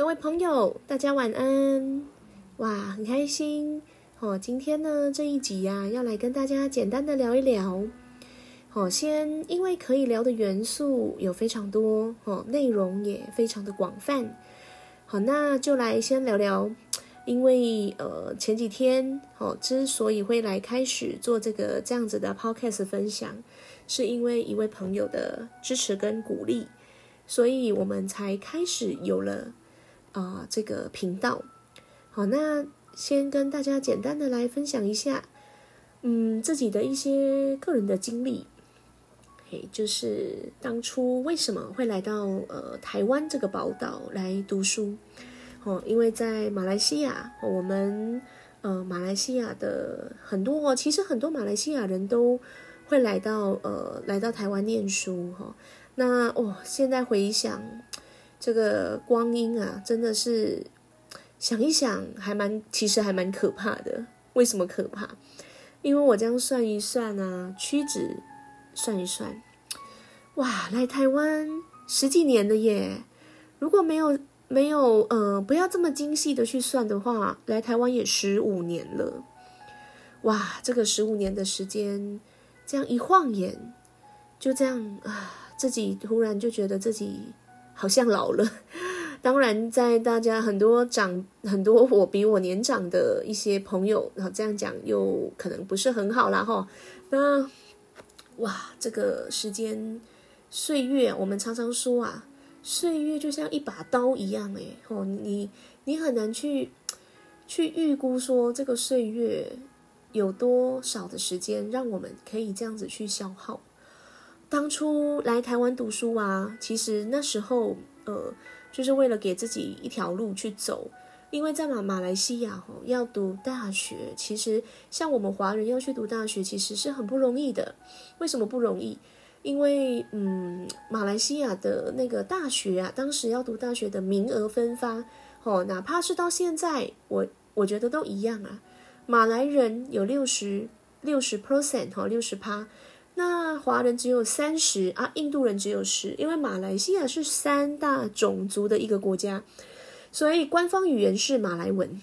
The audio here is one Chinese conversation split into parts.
各位朋友，大家晚安！哇，很开心哦。今天呢这一集呀，要来跟大家简单的聊一聊。好，先因为可以聊的元素有非常多哦，内容也非常的广泛。好，那就来先聊聊。因为呃前几天哦，之所以会来开始做这个这样子的 podcast 分享，是因为一位朋友的支持跟鼓励，所以我们才开始有了啊这个频道。好，那先跟大家简单的来分享一下，嗯，自己的一些个人的经历，嘿，就是当初为什么会来到呃台湾这个宝岛来读书。哦，因为在马来西亚，我们呃马来西亚的很多，其实很多马来西亚人都会来到呃来到台湾念书哈。那哦，现在回想这个光阴啊，真的是想一想还蛮，其实还蛮可怕的。为什么可怕？因为我这样算一算啊，屈指算一算，哇，来台湾十几年了耶！如果没有。没有，呃，不要这么精细的去算的话，来台湾也十五年了，哇，这个十五年的时间，这样一晃眼，就这样啊，自己突然就觉得自己好像老了。当然，在大家很多长很多我比我年长的一些朋友，然后这样讲又可能不是很好啦哈。那哇，这个时间岁月，我们常常说啊。岁月就像一把刀一样，诶，哦，你你很难去去预估说这个岁月有多少的时间让我们可以这样子去消耗。当初来台湾读书啊，其实那时候呃，就是为了给自己一条路去走，因为在马马来西亚哦，要读大学，其实像我们华人要去读大学，其实是很不容易的。为什么不容易？因为，嗯，马来西亚的那个大学啊，当时要读大学的名额分发，哦，哪怕是到现在，我我觉得都一样啊。马来人有六十六十 percent 哈，六十趴，那华人只有三十啊，印度人只有十，因为马来西亚是三大种族的一个国家，所以官方语言是马来文，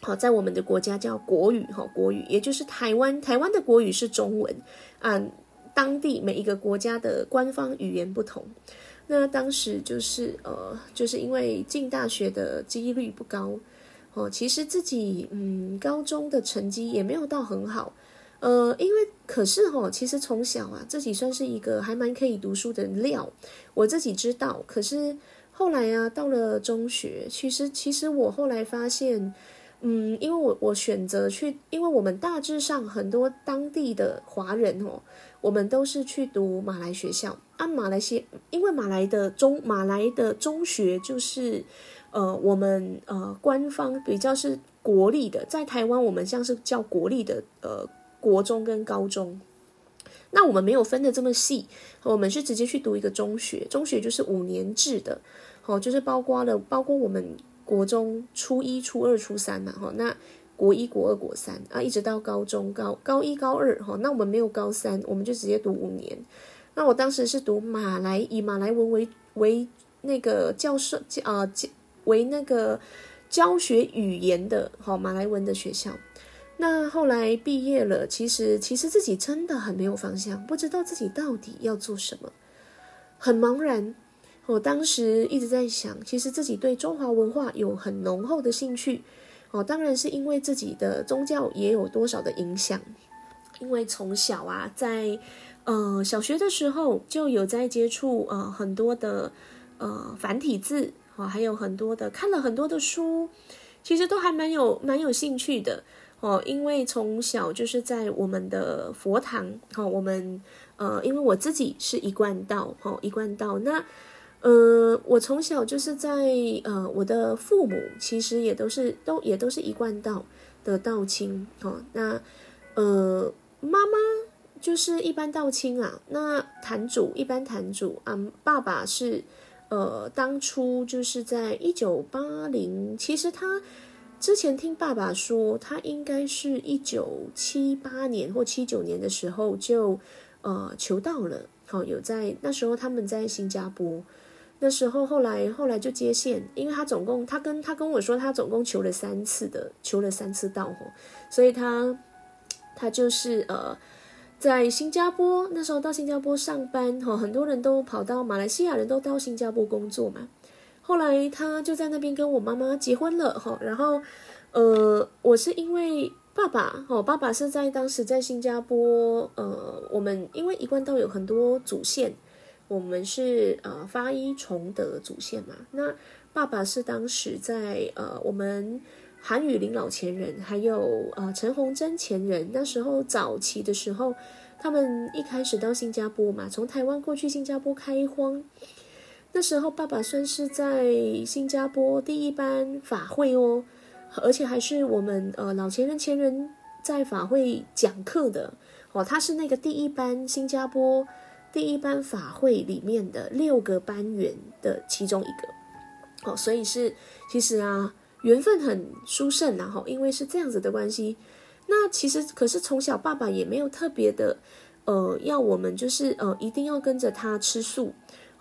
好，在我们的国家叫国语哈，国语，也就是台湾台湾的国语是中文啊。当地每一个国家的官方语言不同，那当时就是呃，就是因为进大学的几率不高哦。其实自己嗯，高中的成绩也没有到很好，呃，因为可是哈，其实从小啊，自己算是一个还蛮可以读书的料，我自己知道。可是后来啊，到了中学，其实其实我后来发现，嗯，因为我我选择去，因为我们大致上很多当地的华人哦。我们都是去读马来学校啊，马来西因为马来的中马来的中学就是，呃，我们呃官方比较是国立的，在台湾我们像是叫国立的呃国中跟高中，那我们没有分的这么细，我们是直接去读一个中学，中学就是五年制的，哦，就是包括了包括我们国中初一、初二、初三嘛，哈，那。国一、国二、国三啊，一直到高中高高一、高二哈，那我们没有高三，我们就直接读五年。那我当时是读马来以马来文为为那个教授教啊教为那个教学语言的哈马来文的学校。那后来毕业了，其实其实自己真的很没有方向，不知道自己到底要做什么，很茫然。我当时一直在想，其实自己对中华文化有很浓厚的兴趣。哦，当然是因为自己的宗教也有多少的影响，因为从小啊，在呃小学的时候就有在接触呃很多的呃繁体字。哦，还有很多的看了很多的书，其实都还蛮有蛮有兴趣的。哦，因为从小就是在我们的佛堂哦，我们呃因为我自己是一贯道哦，一贯道那。呃，我从小就是在呃，我的父母其实也都是都也都是一贯道的道亲哦。那呃，妈妈就是一般道亲啊。那坛主一般坛主啊，爸爸是呃，当初就是在一九八零，其实他之前听爸爸说，他应该是一九七八年或七九年的时候就呃求道了。好，有在那时候他们在新加坡。那时候后来后来就接线，因为他总共他跟他跟我说他总共求了三次的，求了三次到吼，所以他他就是呃在新加坡那时候到新加坡上班哈，很多人都跑到马来西亚人都到新加坡工作嘛。后来他就在那边跟我妈妈结婚了哈，然后呃我是因为爸爸哦，爸爸是在当时在新加坡呃，我们因为一贯道有很多祖先。我们是呃发一崇德祖先嘛，那爸爸是当时在呃我们韩雨林老前人，还有呃陈洪贞前人，那时候早期的时候，他们一开始到新加坡嘛，从台湾过去新加坡开荒，那时候爸爸算是在新加坡第一班法会哦，而且还是我们呃老前人前人在法会讲课的哦，他是那个第一班新加坡。第一班法会里面的六个班员的其中一个，哦，所以是其实啊，缘分很殊胜然后因为是这样子的关系，那其实可是从小爸爸也没有特别的，呃，要我们就是呃一定要跟着他吃素，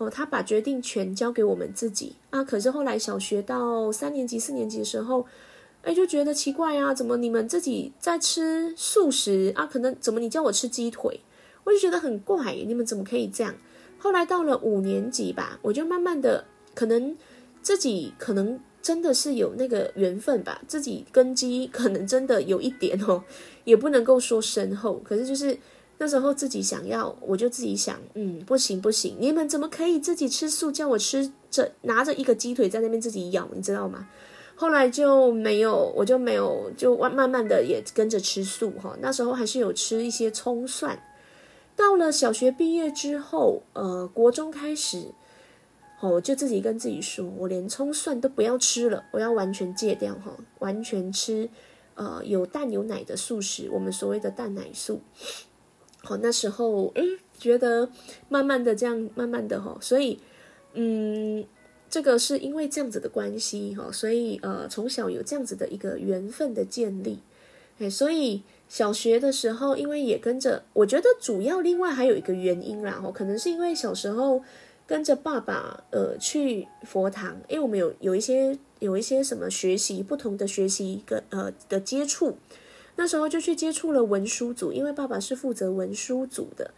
哦，他把决定权交给我们自己啊。可是后来小学到三年级、四年级的时候，哎，就觉得奇怪啊，怎么你们自己在吃素食啊？可能怎么你叫我吃鸡腿？我就觉得很怪，你们怎么可以这样？后来到了五年级吧，我就慢慢的，可能自己可能真的是有那个缘分吧，自己根基可能真的有一点哦，也不能够说深厚，可是就是那时候自己想要，我就自己想，嗯，不行不行，你们怎么可以自己吃素，叫我吃着拿着一个鸡腿在那边自己咬，你知道吗？后来就没有，我就没有，就慢慢的也跟着吃素哈，那时候还是有吃一些葱蒜。到了小学毕业之后，呃，国中开始，哦，就自己跟自己说，我连葱蒜都不要吃了，我要完全戒掉哈，完全吃，呃，有蛋有奶的素食，我们所谓的蛋奶素。好，那时候，诶，觉得慢慢的这样，慢慢的哈，所以，嗯，这个是因为这样子的关系哈，所以呃，从小有这样子的一个缘分的建立，哎，所以。小学的时候，因为也跟着，我觉得主要另外还有一个原因啦，哦，可能是因为小时候跟着爸爸，呃，去佛堂，因为我们有有一些有一些什么学习不同的学习跟呃的接触，那时候就去接触了文书组，因为爸爸是负责文书组的，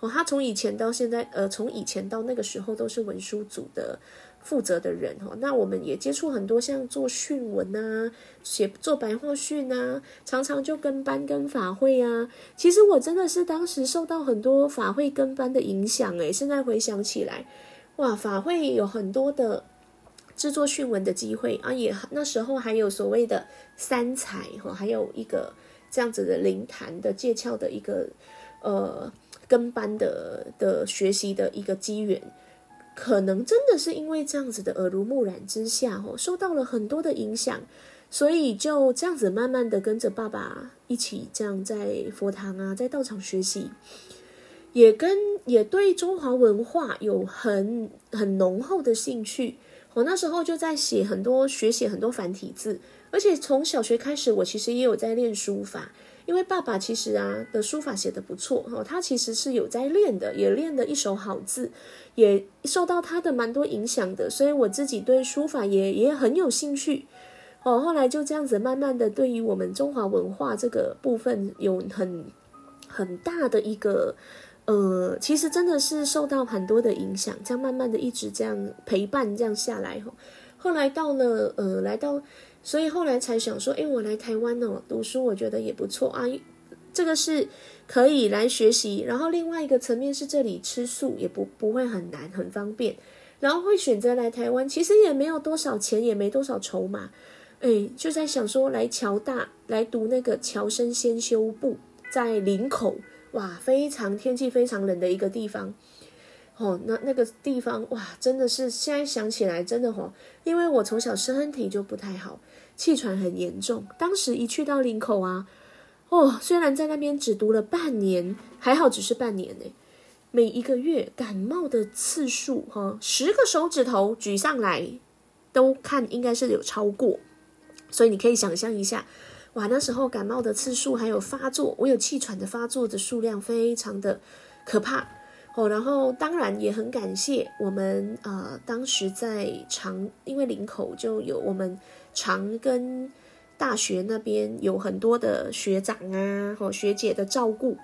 哦，他从以前到现在，呃，从以前到那个时候都是文书组的。负责的人哈，那我们也接触很多，像做训文啊，写做白话训啊，常常就跟班跟法会啊。其实我真的是当时受到很多法会跟班的影响诶，现在回想起来，哇，法会有很多的制作训文的机会啊，也那时候还有所谓的三才哈，还有一个这样子的灵坛的借窍的一个呃跟班的的学习的一个机缘。可能真的是因为这样子的耳濡目染之下，哦，受到了很多的影响，所以就这样子慢慢的跟着爸爸一起这样在佛堂啊，在道场学习，也跟也对中华文化有很很浓厚的兴趣。我那时候就在写很多学写很多繁体字，而且从小学开始，我其实也有在练书法。因为爸爸其实啊的书法写的不错哈，他其实是有在练的，也练的一手好字，也受到他的蛮多影响的，所以我自己对书法也也很有兴趣哦。后来就这样子慢慢的，对于我们中华文化这个部分有很很大的一个呃，其实真的是受到很多的影响，这样慢慢的一直这样陪伴这样下来哈。后来到了呃，来到。所以后来才想说，哎，我来台湾哦，读书我觉得也不错啊。这个是可以来学习，然后另外一个层面是这里吃素也不不会很难，很方便。然后会选择来台湾，其实也没有多少钱，也没多少筹码，哎，就在想说来侨大来读那个侨生先修部，在林口，哇，非常天气非常冷的一个地方。哦，那那个地方哇，真的是现在想起来真的吼，因为我从小身体就不太好。气喘很严重，当时一去到林口啊，哦，虽然在那边只读了半年，还好只是半年呢。每一个月感冒的次数，哈，十个手指头举上来都看应该是有超过，所以你可以想象一下，哇，那时候感冒的次数还有发作，我有气喘的发作的数量非常的可怕。哦，然后当然也很感谢我们呃，当时在长，因为林口就有我们长庚大学那边有很多的学长啊，哦学姐的照顾，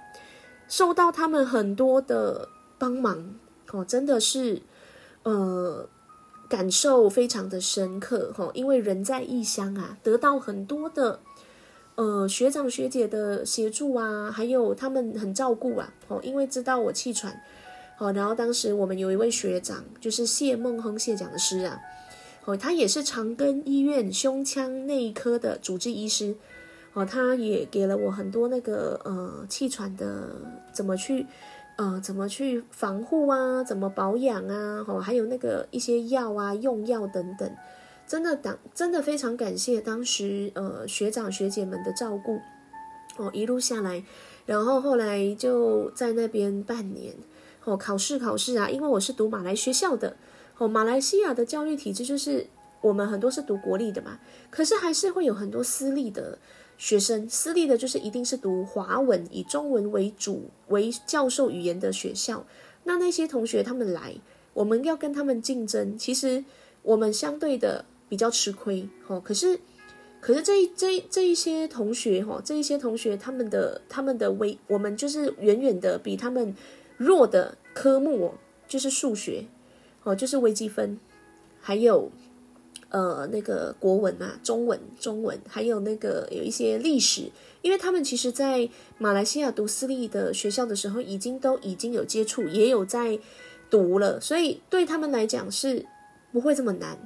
受到他们很多的帮忙，哦，真的是呃感受非常的深刻哈，因为人在异乡啊，得到很多的呃学长学姐的协助啊，还有他们很照顾啊，哦，因为知道我气喘。好，然后当时我们有一位学长，就是谢梦亨谢讲师啊，哦，他也是长庚医院胸腔内科的主治医师，哦，他也给了我很多那个呃气喘的怎么去呃怎么去防护啊，怎么保养啊，哦，还有那个一些药啊用药等等，真的当真的非常感谢当时呃学长学姐们的照顾，哦，一路下来，然后后来就在那边半年。哦，考试考试啊，因为我是读马来学校的，哦，马来西亚的教育体制就是我们很多是读国立的嘛，可是还是会有很多私立的学生，私立的就是一定是读华文，以中文为主为教授语言的学校，那那些同学他们来，我们要跟他们竞争，其实我们相对的比较吃亏，哦，可是可是这这这一些同学哈，这一些同学他们的他们的微，我们就是远远的比他们。弱的科目哦，就是数学，哦，就是微积分，还有呃那个国文啊，中文，中文，还有那个有一些历史，因为他们其实，在马来西亚读私立的学校的时候，已经都已经有接触，也有在读了，所以对他们来讲是不会这么难。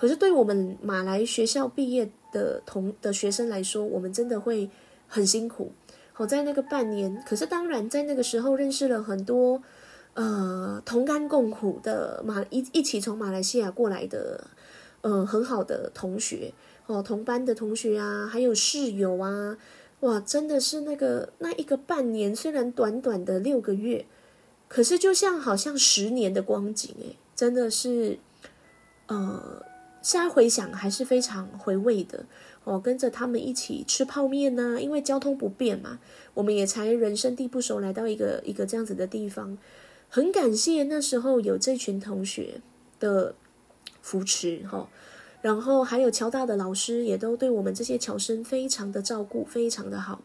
可是对我们马来学校毕业的同的学生来说，我们真的会很辛苦。好在那个半年，可是当然在那个时候认识了很多，呃，同甘共苦的马一一起从马来西亚过来的，呃，很好的同学哦，同班的同学啊，还有室友啊，哇，真的是那个那一个半年，虽然短短的六个月，可是就像好像十年的光景诶，真的是，呃，现在回想还是非常回味的。哦，跟着他们一起吃泡面呐，因为交通不便嘛，我们也才人生地不熟来到一个一个这样子的地方，很感谢那时候有这群同学的扶持哈，然后还有侨大的老师也都对我们这些侨生非常的照顾，非常的好。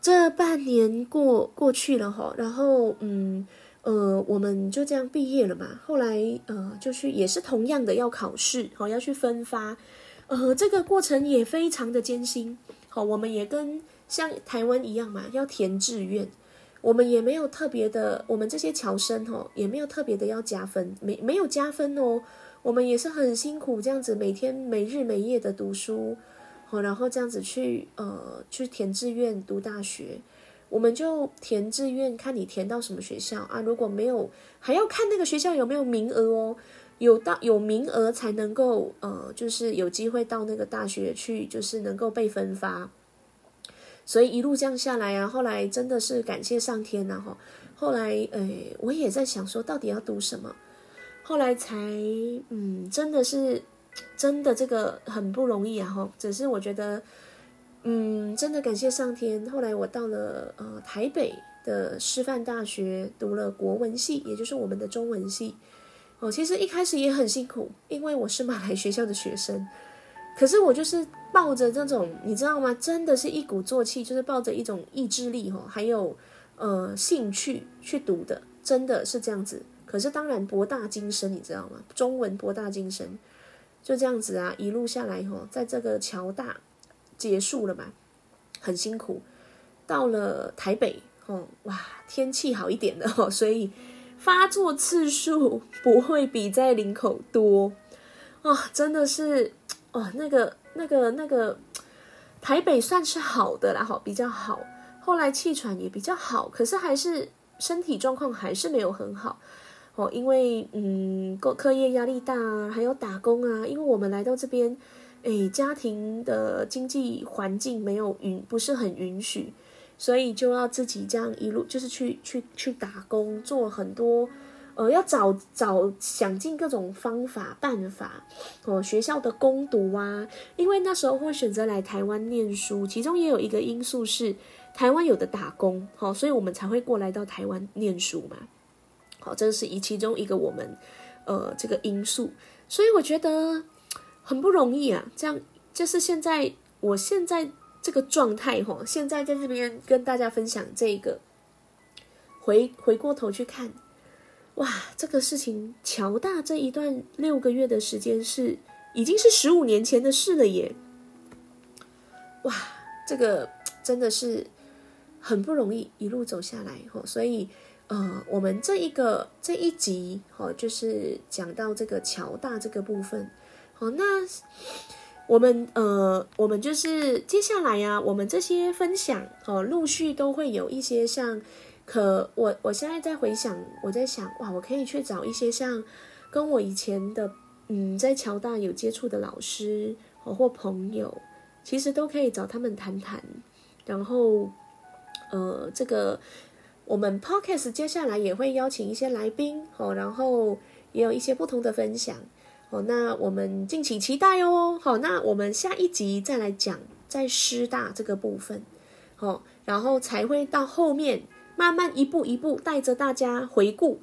这半年过过去了哈，然后嗯呃，我们就这样毕业了嘛，后来呃就去也是同样的要考试，好要去分发。呃，这个过程也非常的艰辛。好，我们也跟像台湾一样嘛，要填志愿。我们也没有特别的，我们这些侨生哈，也没有特别的要加分，没没有加分哦。我们也是很辛苦，这样子每天每日每夜的读书，好，然后这样子去呃去填志愿读大学。我们就填志愿，看你填到什么学校啊？如果没有，还要看那个学校有没有名额哦。有到有名额才能够呃，就是有机会到那个大学去，就是能够被分发。所以一路这样下来啊，后来真的是感谢上天呐哈。后来呃，我也在想说，到底要读什么？后来才嗯，真的是真的这个很不容易啊哈。只是我觉得嗯，真的感谢上天。后来我到了呃台北的师范大学读了国文系，也就是我们的中文系。哦，其实一开始也很辛苦，因为我是马来学校的学生，可是我就是抱着这种，你知道吗？真的是一鼓作气，就是抱着一种意志力哈，还有呃兴趣去读的，真的是这样子。可是当然博大精深，你知道吗？中文博大精深，就这样子啊，一路下来哈，在这个桥大结束了嘛，很辛苦。到了台北，哦，哇，天气好一点的哦，所以。发作次数不会比在林口多啊，真的是哦，那个、那个、那个台北算是好的啦，好比较好。后来气喘也比较好，可是还是身体状况还是没有很好哦，因为嗯，课课业压力大啊，还有打工啊，因为我们来到这边，哎，家庭的经济环境没有允，不是很允许。所以就要自己这样一路，就是去去去打工，做很多，呃，要找找想尽各种方法办法，哦，学校的攻读啊，因为那时候会选择来台湾念书，其中也有一个因素是台湾有的打工，好，所以我们才会过来到台湾念书嘛，好，这是一其中一个我们呃这个因素，所以我觉得很不容易啊。这样就是现在我现在这个状态哈，现在在这边跟大家分享这个，回回过头去看，哇，这个事情乔大这一段六个月的时间是已经是十五年前的事了耶，哇，这个真的是很不容易一路走下来哈，所以。呃，我们这一个这一集，哦，就是讲到这个乔大这个部分，好，那我们呃，我们就是接下来呀，我们这些分享，哦，陆续都会有一些像，可我我现在在回想，我在想，哇，我可以去找一些像跟我以前的，嗯，在乔大有接触的老师，哦，或朋友，其实都可以找他们谈谈，然后，呃，这个。我们 podcast 接下来也会邀请一些来宾哦，然后也有一些不同的分享哦，那我们敬请期待哦。好，那我们下一集再来讲在师大这个部分，好，然后才会到后面慢慢一步一步带着大家回顾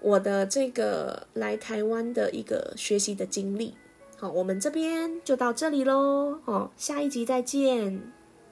我的这个来台湾的一个学习的经历。好，我们这边就到这里喽，哦，下一集再见。